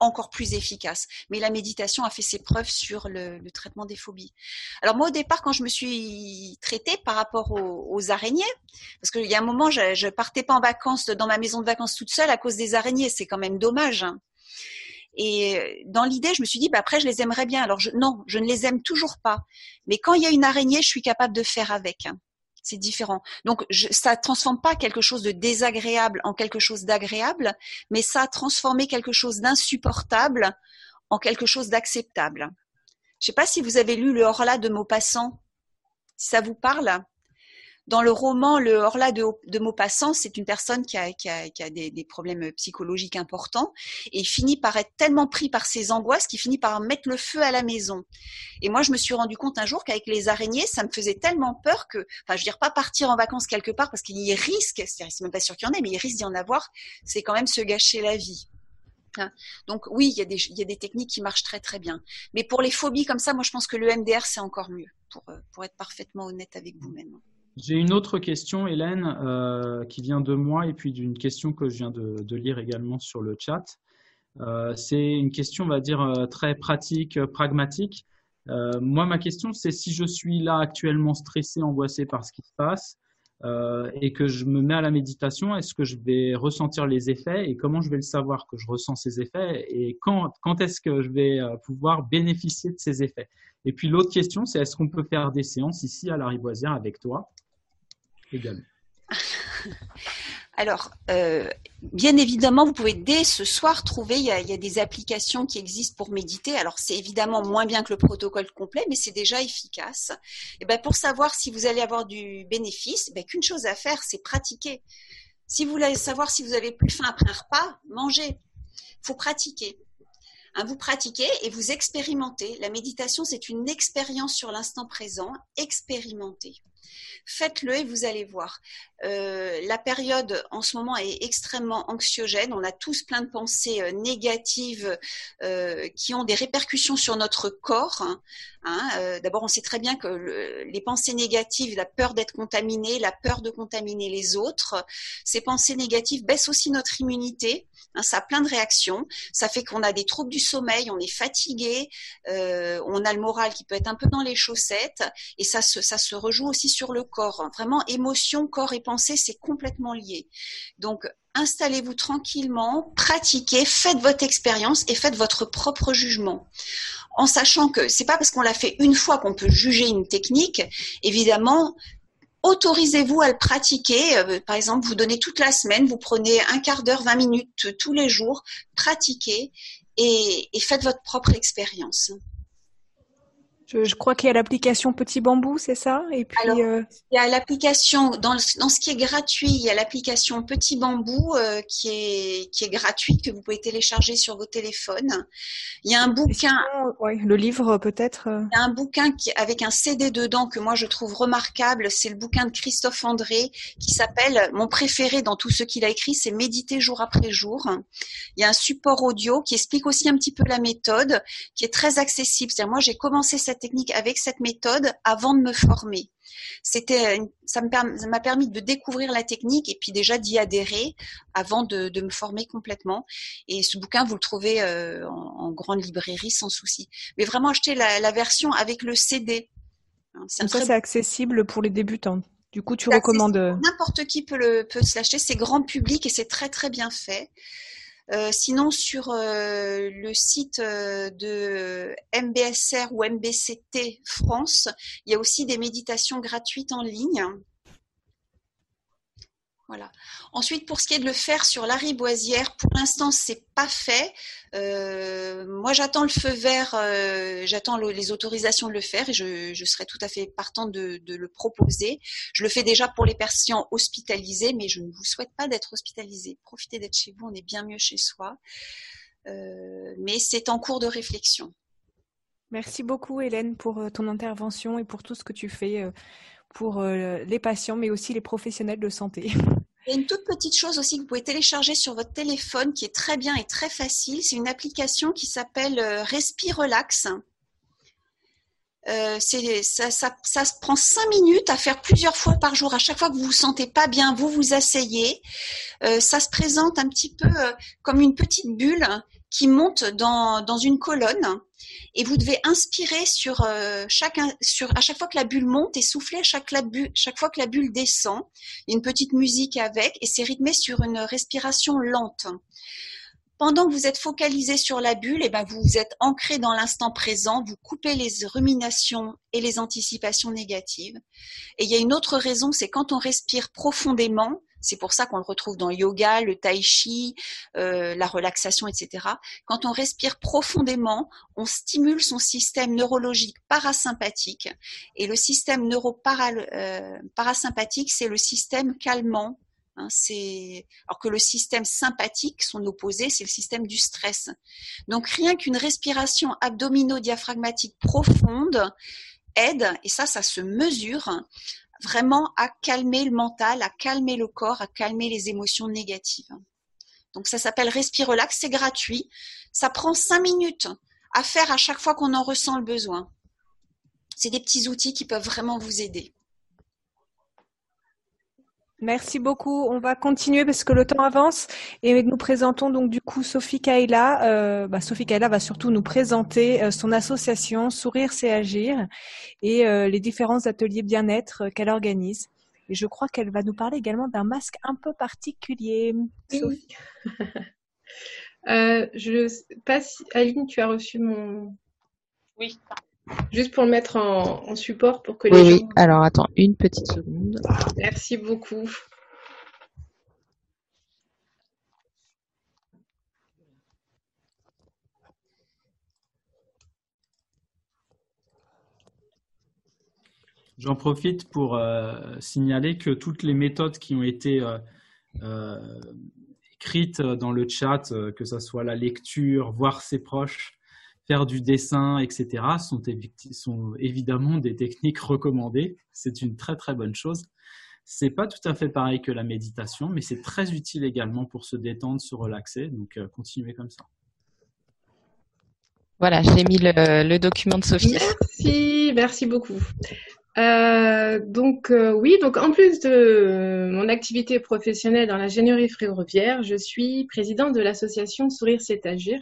encore plus efficace. Mais la méditation a fait ses preuves sur le, traitement des phobies. Alors moi, au départ, quand je me suis traitée par rapport aux, araignées, parce qu'il y a un moment, je, je partais pas en vacances dans ma maison de vacances toute seule à cause des araignées, c'est quand même dommage. Hein. Et dans l'idée, je me suis dit, bah après, je les aimerais bien. Alors non, je ne les aime toujours pas. Mais quand il y a une araignée, je suis capable de faire avec. Hein c'est différent. Donc je, ça transforme pas quelque chose de désagréable en quelque chose d'agréable, mais ça a transformé quelque chose d'insupportable en quelque chose d'acceptable. Je sais pas si vous avez lu le Horla de Maupassant. Si ça vous parle dans le roman Le Horla de, de Maupassant, c'est une personne qui a, qui a, qui a des, des, problèmes psychologiques importants et finit par être tellement pris par ses angoisses qu'il finit par mettre le feu à la maison. Et moi, je me suis rendu compte un jour qu'avec les araignées, ça me faisait tellement peur que, enfin, je veux dire, pas partir en vacances quelque part parce qu'il y risque, c'est même pas sûr qu'il y en ait, mais il risque d'y en avoir, c'est quand même se gâcher la vie. Hein. Donc oui, il y, a des, il y a des techniques qui marchent très très bien. Mais pour les phobies comme ça, moi je pense que le MDR c'est encore mieux, pour, euh, pour être parfaitement honnête avec vous-même. J'ai une autre question, Hélène, euh, qui vient de moi et puis d'une question que je viens de, lire également sur le chat. Euh, c'est une question, on va dire, euh, très pratique, pragmatique. moi, ma question, c'est si je suis là actuellement stressé, angoissé par ce qui se passe et que je me mets à la méditation, est-ce que je vais ressentir les effets et comment je vais le savoir que je ressens ces effets et quand, quand est-ce que je vais pouvoir bénéficier de ces effets? Et puis l'autre question, c'est est-ce qu'on peut faire des séances ici à la Riboisière avec toi? alors, euh, bien évidemment, vous pouvez dès ce soir trouver, il y, a, des applications qui existent pour méditer. Alors, c'est évidemment moins bien que le protocole complet, mais c'est déjà efficace. Et ben, pour savoir si vous allez avoir du bénéfice, ben, qu'une chose à faire, c'est pratiquer. Si vous voulez savoir si vous avez plus faim après un repas, mangez. Il faut pratiquer. Vous pratiquez et vous expérimentez. La méditation, c'est une expérience sur l'instant présent. Expérimentez faites-le et vous allez voir. Euh, la période en ce moment est extrêmement anxiogène. On a tous plein de pensées euh, négatives euh, qui ont des répercussions sur notre corps. Hein. Hein, d'abord, on sait très bien que les pensées négatives, la peur d'être contaminé, la peur de contaminer les autres, ces pensées négatives baissent aussi notre immunité. Hein, ça a plein de réactions. Ça fait qu'on a des troubles du sommeil, on est fatigué, on a le moral qui peut être un peu dans les chaussettes, et ça se, ça se rejoue aussi sur le corps. Vraiment, émotion, corps et pensée, c'est complètement lié. Donc, installez-vous tranquillement, pratiquez, faites votre expérience et faites votre propre jugement. En sachant que c'est pas parce qu'on l'a fait une fois qu'on peut juger une technique. Évidemment, autorisez-vous à le pratiquer. par exemple, vous donnez toute la semaine, vous prenez un quart d'heure, 20 minutes tous les jours, pratiquez et faites votre propre expérience. Je, crois qu'il y a l'application Petit Bambou, c'est ça? Et puis euh, il y a l'application dans, dans, ce qui est gratuit, il y a l'application Petit Bambou euh, qui est qui est gratuite que vous pouvez télécharger sur vos téléphones. Il y a un bouquin, ouais, le livre peut-être. Euh. Il y a un bouquin qui avec un CD dedans que moi je trouve remarquable, c'est le bouquin de Christophe André qui s'appelle mon préféré dans tout ce qu'il a écrit, c'est Méditer jour après jour. Il y a un support audio qui explique aussi un petit peu la méthode, qui est très accessible. C'est-à-dire moi j'ai commencé cette technique avec cette méthode avant de me former. C'était, ça m'a permis de découvrir la technique et puis déjà d'y adhérer avant de, me former complètement. Et ce bouquin, vous le trouvez euh, en, grande librairie sans souci. Mais vraiment acheter la, version avec le CD. Hein, ça, c'est accessible pour les débutants. Du coup, tu recommandes euh, N'importe qui peut le peut se l'acheter. C'est grand public et c'est très très bien fait. Euh, sinon, sur euh, le site euh, de MBSR ou MBCT France, il y a aussi des méditations gratuites en ligne. Voilà. Ensuite, pour ce qui est de le faire sur la riboisière, pour l'instant, c'est pas fait. Euh, moi, j'attends le feu vert, euh, j'attends les autorisations de le faire et je, serai tout à fait partante de, le proposer. Je le fais déjà pour les patients hospitalisés, mais je ne vous souhaite pas d'être hospitalisé. Profitez d'être chez vous, on est bien mieux chez soi. Euh, mais c'est en cours de réflexion. Merci beaucoup, Hélène, pour ton intervention et pour tout ce que tu fais pour les patients, mais aussi les professionnels de santé. Il y a une toute petite chose aussi que vous pouvez télécharger sur votre téléphone qui est très bien et très facile. C'est une application qui s'appelle euh, Respire Relax. Euh, ça, se prend cinq minutes à faire plusieurs fois par jour. À chaque fois que vous vous sentez pas bien, vous vous asseyez. Euh, ça se présente un petit peu comme une petite bulle qui monte dans, dans une colonne et vous devez inspirer sur, euh, chaque, sur à chaque fois que la bulle monte et souffler à chaque, la bulle, chaque fois que la bulle descend. Il y a une petite musique avec et c'est rythmé sur une respiration lente. Pendant que vous êtes focalisé sur la bulle, et eh ben vous êtes ancré dans l'instant présent, vous coupez les ruminations et les anticipations négatives. Et il y a une autre raison, c'est quand on respire profondément, c'est pour ça qu'on le retrouve dans le yoga, le tai chi, euh, la relaxation, etc. Quand on respire profondément, on stimule son système neurologique parasympathique. Et le système neuroparasympathique, euh, c'est le système calmant. Hein, c'est alors que le système sympathique, son opposé, c'est le système du stress. Donc rien qu'une respiration abdomino-diaphragmatique profonde aide, et ça, ça se mesure, vraiment à calmer le mental, à calmer le corps, à calmer les émotions négatives. Donc ça s'appelle Respire Relax, c'est gratuit. Ça prend cinq minutes à faire à chaque fois qu'on en ressent le besoin. C'est des petits outils qui peuvent vraiment vous aider. Merci beaucoup. On va continuer parce que le temps avance et nous présentons donc du coup Sophie Kaila. Euh, bah, Sophie Kaila va surtout nous présenter euh, son association Sourire c'est agir et euh, les différents ateliers bien-être qu'elle organise. Et je crois qu'elle va nous parler également d'un masque un peu particulier. Sophie. je sais pas si Aline, tu as reçu mon. Oui. Juste pour le mettre en, support pour que les gens... Oui, alors attends une petite seconde. Merci beaucoup. J'en profite pour euh, signaler que toutes les méthodes qui ont été euh, euh, écrites dans le chat, que ce soit la lecture, voir ses proches, faire du dessin, etc., sont, sont évidemment des techniques recommandées. C'est une très très bonne chose. C'est pas tout à fait pareil que la méditation, mais c'est très utile également pour se détendre, se relaxer. Donc, euh, continuez comme ça. Voilà, j'ai mis le, document de Sophie. Merci, merci beaucoup. Euh, donc euh, oui, donc en plus de mon activité professionnelle dans l'ingénierie ferroviaire, je suis présidente de l'association Sourire c'est agir,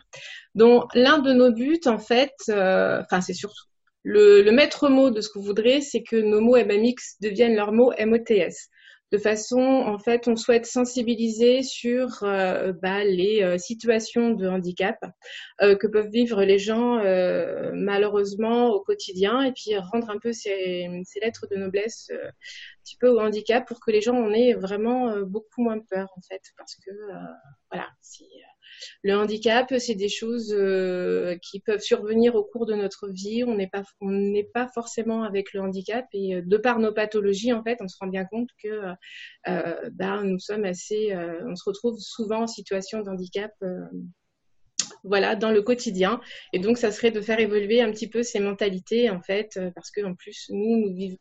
dont l'un de nos buts en fait, euh, enfin c'est surtout le, le, maître mot de ce que vous voudrez, c'est que nos mots MMX deviennent leurs mots MOTS de façon, en fait, on souhaite sensibiliser sur euh, bah, les euh, situations de handicap euh, que peuvent vivre les gens malheureusement au quotidien et puis rendre un peu ces, lettres de noblesse petit peu au handicap pour que les gens en aient vraiment beaucoup moins peur en fait, parce que voilà, le handicap, c'est des choses euh, qui peuvent survenir au cours de notre vie. On n'est pas, forcément avec le handicap et euh, de par nos pathologies, on se rend bien compte que euh, bah, nous sommes assez, on se retrouve souvent en situation de handicap voilà, dans le quotidien. Et donc, ça serait de faire évoluer un petit peu ces mentalités, en fait, parce que en plus, nous, nous vivons,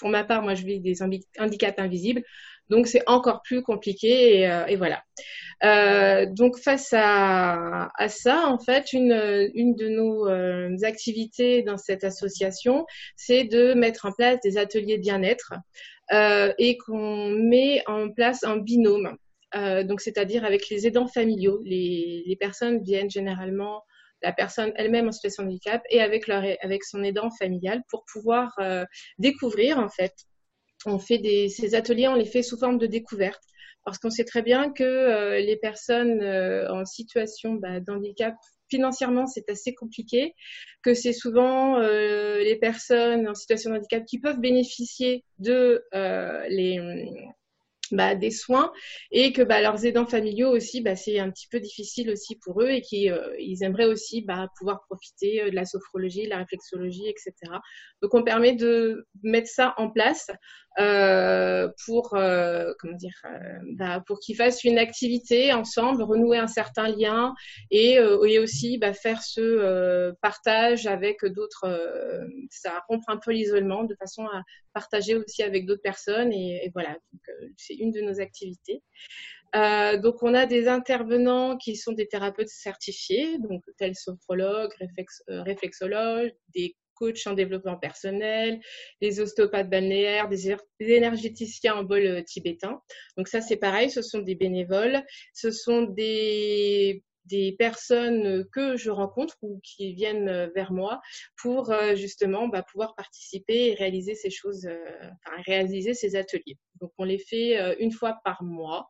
pour ma part, moi, je vis des handicaps invisibles. Donc c'est encore plus compliqué et, euh, voilà. Euh, donc face à, ça, en fait, une, de nos euh, activités dans cette association, c'est de mettre en place des ateliers bien-être et qu'on met en place un binôme. donc c'est-à-dire avec les aidants familiaux. Les, les personnes viennent généralement la personne elle-même en situation de handicap et avec, leur, avec son aidant familial pour pouvoir découvrir en fait on fait des, ces ateliers, on les fait sous forme de découverte parce qu'on sait très bien que euh, les personnes euh, en situation bah, d'handicap financièrement c'est assez compliqué, que c'est souvent euh, les personnes en situation de handicap qui peuvent bénéficier de les bah, des soins et que bah, leurs aidants familiaux aussi, bah, c'est un petit peu difficile aussi pour eux et qu'ils euh, aimeraient aussi pouvoir profiter euh, de la sophrologie, de la réflexologie, etc. Donc on permet de mettre ça en place euh, pour comment dire pour qu'ils fassent une activité ensemble, renouer un certain lien et, aussi faire ce partage avec d'autres. ça rompre un peu l'isolement de façon à partager aussi avec d'autres personnes et, voilà. Une de nos activités. Euh, donc, on a des intervenants qui sont des thérapeutes certifiés, donc tels sophrologues, réflex, réflexologues, des coachs en développement personnel, des ostéopathes balnéaires, des, énergéticiens en bol euh, tibétain. Donc ça, c'est pareil, ce sont des bénévoles, ce sont des des personnes que je rencontre ou qui viennent euh, vers moi pour euh, justement bah, pouvoir participer et réaliser ces choses, enfin, réaliser ces ateliers. Donc on les fait une fois par mois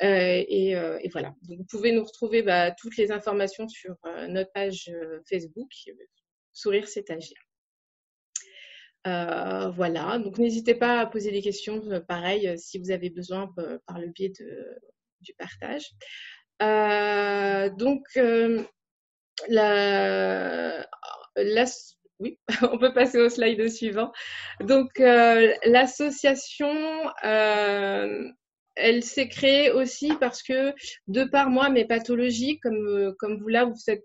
et, voilà. Vous pouvez nous retrouver bah, toutes les informations sur notre page Facebook Sourire c'est agir. Euh, voilà, donc n'hésitez pas à poser des questions, euh, pareil, euh, si vous avez besoin par le biais du partage. Donc, la, oui, on peut passer au slide suivant. Donc, l'association, elle s'est créée aussi parce que, de par moi, mes pathologies, comme, vous là, vous êtes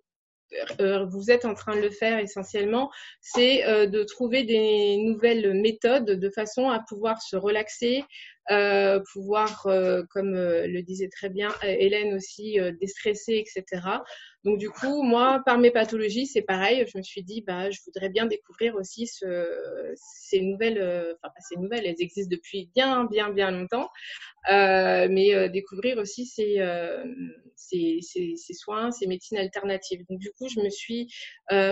euh, en train de le faire essentiellement, c'est euh, de trouver des nouvelles méthodes de façon à pouvoir se relaxer, euh, pouvoir, comme le disait très bien Hélène aussi, déstresser, etc. Donc du coup, moi, par mes pathologies, c'est pareil. Je me suis dit, bah, je voudrais bien découvrir aussi ce, ces nouvelles, enfin ces nouvelles, elles existent depuis bien, bien, bien longtemps, mais découvrir aussi ces, ces, ces, ces, soins, ces médecines alternatives. Donc du coup, je me suis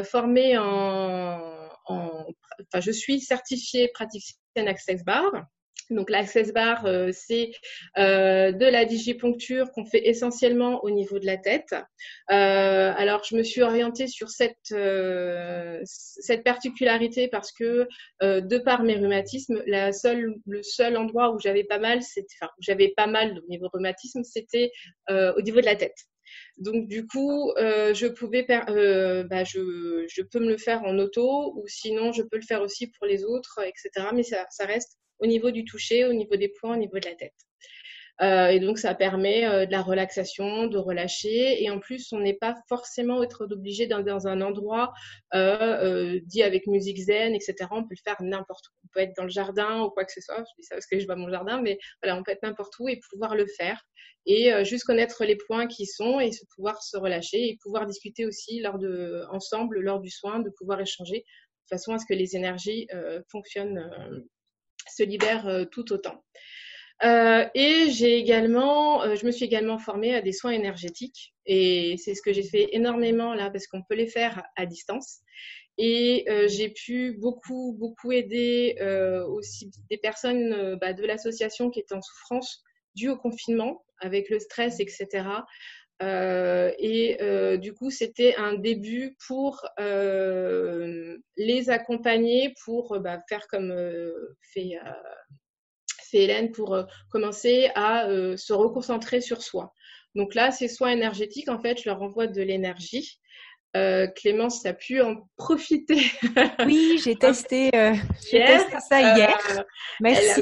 formée en, en, enfin, je suis certifiée praticienne Access Bar. Donc l'access bar, euh, c'est euh, de la digiponcture qu'on fait essentiellement au niveau de la tête. Euh, alors je me suis orientée sur cette, particularité parce que de par mes rhumatismes, le seul endroit où j'avais pas mal, c'était, j'avais pas mal au niveau rhumatisme, c'était au niveau de la tête. Donc du coup, je pouvais, bah, je, peux me le faire en auto ou sinon je peux le faire aussi pour les autres, etc. Mais ça reste au niveau du toucher, au niveau des points, au niveau de la tête. Euh, et donc, ça permet euh, de la relaxation, de relâcher. Et en plus, on n'est pas forcément être obligé dans, dans un endroit euh, dit avec musique zen, etc. On peut le faire n'importe où. On peut être dans le jardin ou quoi que ce soit. Je dis ça parce que je vois mon jardin, mais voilà, on peut être n'importe où et pouvoir le faire. Et juste connaître les points qui sont et pouvoir se relâcher et pouvoir discuter aussi lors de, ensemble lors du soin, de pouvoir échanger de façon à ce que les énergies fonctionnent se libère euh, tout autant. Euh, et j'ai également, euh, je me suis également formée à des soins énergétiques et c'est ce que j'ai fait énormément là parce qu'on peut les faire à distance. Et j'ai pu beaucoup, beaucoup aider aussi des personnes bah, de l'association qui étaient en souffrance due au confinement, avec le stress, etc. Euh, et euh, du coup, c'était un début pour euh, les accompagner, pour bah, faire comme fait c'est Hélène pour commencer à se reconcentrer sur soi. Donc là, ces soins énergétiques, en fait, je leur envoie de l'énergie. Euh, Clémence a pu en profiter. Oui, j'ai testé, euh, ça hier. Euh, Merci.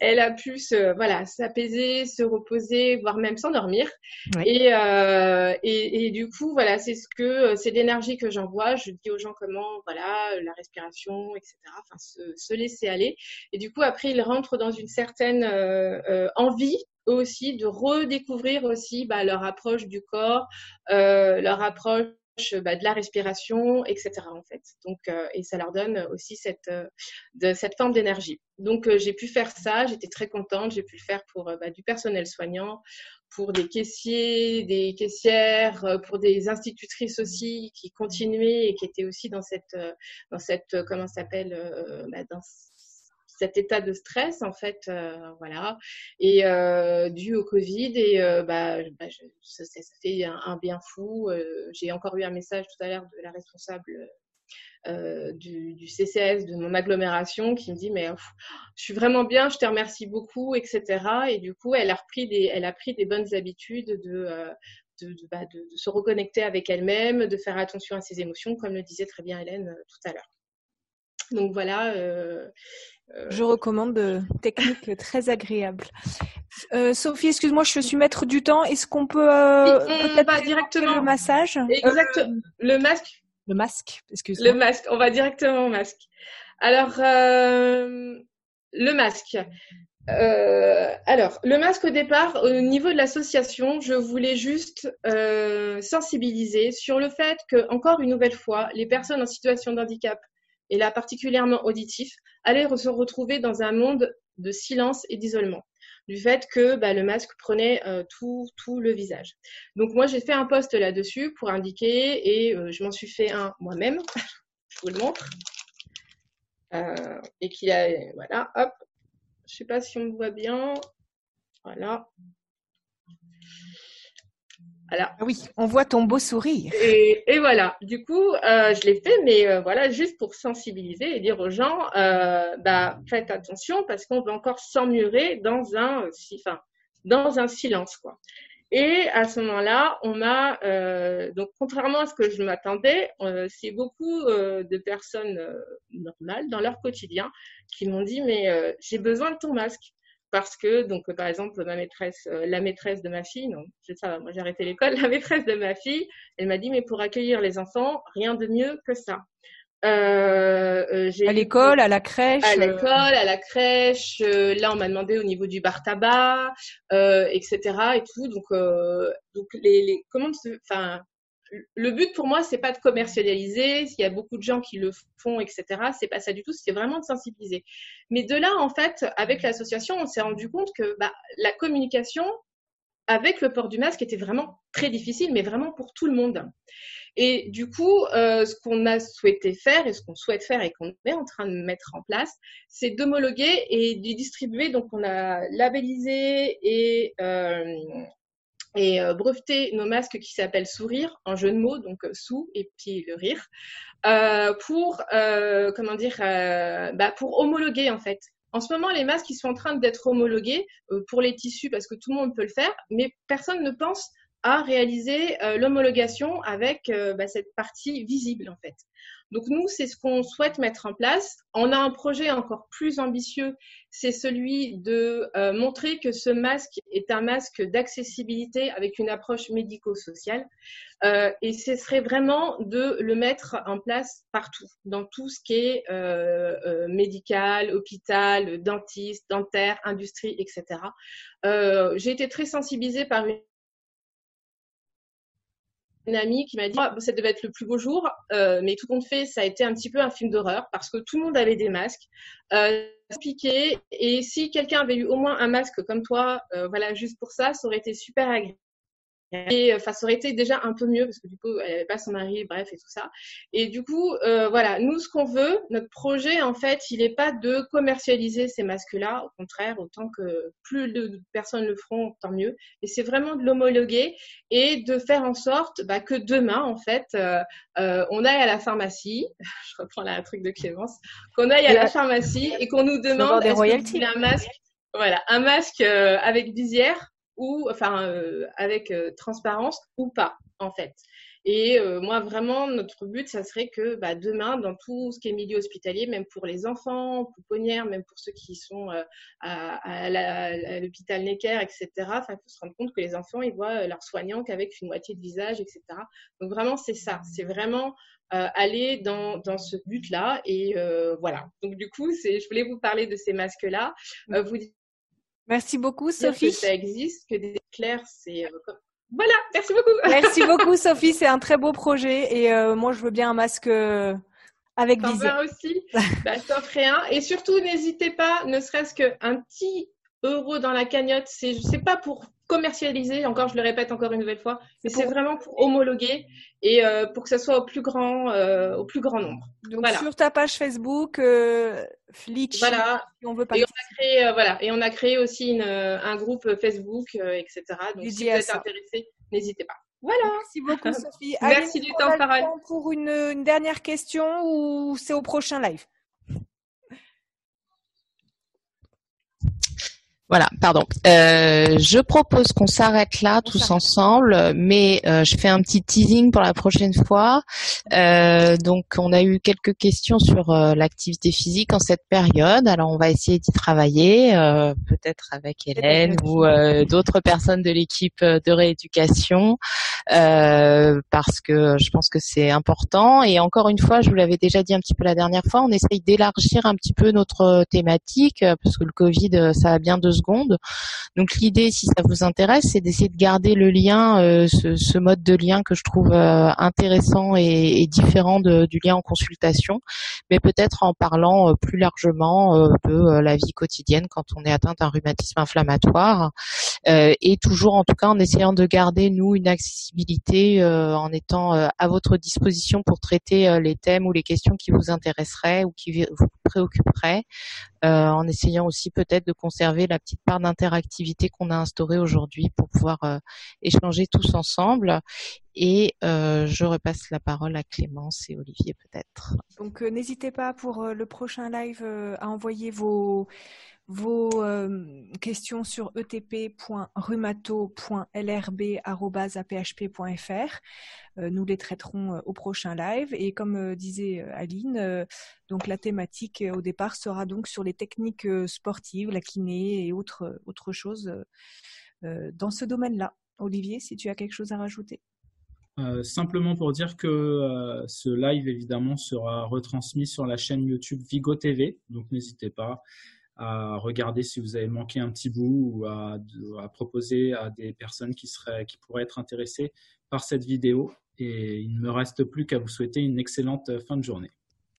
Elle a pu, se, voilà, s'apaiser, se reposer, voire même s'endormir. Et, et, et, du coup, voilà, c'est ce que c'est l'énergie que j'envoie. Je dis aux gens comment, voilà, la respiration, etc. Enfin, se, se laisser aller. Et du coup, après, ils rentrent dans une certaine envie aussi de redécouvrir aussi bah, leur approche du corps, euh, leur approche bah, de la respiration, etc. En fait. Donc, euh, et ça leur donne aussi cette, euh, cette forme d'énergie. Donc, j'ai pu faire ça. J'étais très contente. J'ai pu le faire pour bah, du personnel soignant, pour des caissiers, des caissières, pour des institutrices aussi qui continuaient et qui étaient aussi dans cette, dans cette, comment s'appelle, bah, dans cet état de stress en fait euh, voilà. Et euh, dû au Covid et euh, bah, bah ça, fait un, bien fou. J'ai encore eu un message tout à l'heure de la responsable du, CCS de mon agglomération qui me dit mais je suis vraiment bien je te remercie beaucoup etc et du coup elle a repris elle a pris des bonnes habitudes de de, bah, de, de, se reconnecter avec elle-même, de faire attention à ses émotions, comme le disait très bien Hélène tout à l'heure. Donc voilà. Euh, euh, je recommande de techniques très agréables. Euh, Sophie, excuse-moi, je suis maître du temps. Est-ce qu'on peut peut-être directement le massage? Le masque. Le masque. Excuse-moi. Le masque. On va directement au masque. Alors le masque. alors, le masque au départ, au niveau de l'association, je voulais juste sensibiliser sur le fait que, encore une nouvelle fois, les personnes en situation de handicap et là particulièrement auditif, allaient se retrouver dans un monde de silence et d'isolement du fait que bah, le masque prenait euh, tout, le visage. Donc moi j'ai fait un post là-dessus pour indiquer et euh, je m'en suis fait un moi-même, je vous le montre, euh, et qu'il a, voilà, hop, je sais pas si on me voit bien, voilà, ah oui, on voit ton beau sourire. Et, voilà, du coup, euh, je l'ai fait, mais euh, voilà, juste pour sensibiliser et dire aux gens, euh, bah, faites attention parce qu'on va encore s'emmurer dans un, enfin, dans un silence, quoi. Et à ce moment-là, on a, donc contrairement à ce que je m'attendais, c'est beaucoup de personnes normales dans leur quotidien qui m'ont dit, mais j'ai besoin de ton masque parce que donc par exemple ma maîtresse euh, la maîtresse de ma fille non ça moi j'ai arrêté l'école la maîtresse de ma fille elle m'a dit mais pour accueillir les enfants rien de mieux que ça euh, euh à l'école, à la crèche. À l'école, à la crèche. Euh, là, on m'a demandé au niveau du bar tabac, etc. et tout. Donc, donc les, les comment, enfin, le but pour moi, c'est pas de commercialiser. Il y a beaucoup de gens qui le font, etc. C'est pas ça du tout. C'est vraiment de sensibiliser. Mais de là, en fait, avec l'association, on s'est rendu compte que bah, la communication avec le port du masque était vraiment très difficile, mais vraiment pour tout le monde. Et du coup, euh, ce qu'on a souhaité faire et ce qu'on souhaite faire et qu'on est en train de mettre en place, c'est d'homologuer et de distribuer. Donc, on a labellisé et euh, et euh, breveter nos masques qui s'appellent sourire en jeu de mots, donc euh, sous et puis le rire, euh, pour comment dire, bah, pour homologuer en fait. En ce moment, les masques sont en train d'être homologués pour les tissus parce que tout le monde peut le faire, mais personne ne pense à réaliser l'homologation avec bah, cette partie visible en fait. Donc nous, c'est ce qu'on souhaite mettre en place. On a un projet encore plus ambitieux, c'est celui de euh, montrer que ce masque est un masque d'accessibilité avec une approche médico-sociale. Euh, et ce serait vraiment de le mettre en place partout, dans tout ce qui est euh, médical, hôpital, dentiste, dentaire, industrie, etc. J'ai été très sensibilisée par une une amie qui m'a dit oh, ça devait être le plus beau jour, euh, mais tout compte fait, ça a été un petit peu un film d'horreur parce que tout le monde avait des masques, euh, et si quelqu'un avait eu au moins un masque comme toi, euh, voilà, juste pour ça, ça aurait été super agréable. Et enfin, ça aurait été déjà un peu mieux parce que du coup, elle n'avait pas son mari, bref, et tout ça. Et du coup, euh, voilà, nous, ce qu'on veut, notre projet, en fait, il n'est pas de commercialiser ces masques-là. Au contraire, autant que plus de personnes le feront, tant mieux. Et c'est vraiment de l'homologuer et de faire en sorte bah, que demain, en fait, euh, euh, on aille à la pharmacie. Je reprends la truc de Clémence. Qu'on aille à la pharmacie et qu'on nous demande est-ce que un masque Voilà, un masque avec visière ou enfin avec transparence ou pas en fait. Et euh, moi, vraiment, notre but, ça serait que bah, demain, dans tout ce qui est milieu hospitalier, même pour les enfants, pouponnières, même pour ceux qui sont euh, à, à l'hôpital Necker, etc., il faut se rendre compte que les enfants, ils voient euh, leurs soignants qu'avec une moitié de visage, etc. Donc vraiment, c'est ça. C'est vraiment aller dans, dans ce but-là. Et voilà. Donc du coup, je voulais vous parler de ces masques-là. vous Merci beaucoup, Sophie. Que ça existe, que des éclairs, c'est voilà, merci beaucoup. Merci beaucoup, Sophie. C'est un très beau projet. Et euh, moi, je veux bien un masque euh, avec T'en aussi bah, Je t'offre un. Et surtout, n'hésitez pas, ne serait-ce qu'un petit euro dans la cagnotte. C'est, sais pas pour commercialiser, encore je le répète encore une nouvelle fois, mais c'est vraiment pour homologuer et euh, pour que ça soit au plus grand, euh, au plus grand nombre. Donc voilà. sur ta page Facebook, euh, voilà. Si on veut pas. Et on a créé, euh, voilà, et on a créé aussi une, un groupe Facebook, etc. Donc si vous êtes intéressé, n'hésitez pas. Voilà. Merci beaucoup Sophie. Merci du temps, Parole. Pour une, une dernière question ou c'est au prochain live? Voilà, pardon. Euh, je propose qu'on s'arrête là tous ensemble, mais euh, je fais un petit teasing pour la prochaine fois. Euh, donc, on a eu quelques questions sur l'activité physique en cette période. Alors, on va essayer d'y travailler, peut-être avec Hélène ou d'autres personnes de l'équipe de rééducation, parce que je pense que c'est important. Et encore une fois, je vous l'avais déjà dit un petit peu la dernière fois, on essaye d'élargir un petit peu notre thématique, parce que le Covid, ça a bien deux secondes. Donc l'idée, si ça vous intéresse, c'est d'essayer de garder le lien, euh, ce, mode de lien que je trouve euh, intéressant et, différent du lien en consultation, mais peut-être en parlant euh, plus largement de la vie quotidienne quand on est atteint d'un rhumatisme inflammatoire, et toujours en tout cas en essayant de garder nous une accessibilité en étant à votre disposition pour traiter les thèmes ou les questions qui vous intéresseraient ou qui vous préoccuperaient. En essayant aussi peut-être de conserver la petite part d'interactivité qu'on a instaurée aujourd'hui pour pouvoir euh, échanger tous ensemble. Et euh, je repasse la parole à Clémence et Olivier peut-être. Donc n'hésitez pas pour le prochain live à envoyer vos vos euh, questions sur etp.rumato.lrb.aphp.fr. Euh, nous les traiterons euh, au prochain live. Et comme disait Aline, donc la thématique au départ sera donc sur les techniques sportives, la kiné et autres, autres choses dans ce domaine-là. Olivier, si tu as quelque chose à rajouter? simplement pour dire que ce live évidemment sera retransmis sur la chaîne YouTube Vigo TV, donc n'hésitez pas à regarder si vous avez manqué un petit bout ou à, proposer à des personnes qui, seraient, qui pourraient être intéressées par cette vidéo. Et il ne me reste plus qu'à vous souhaiter une excellente fin de journée.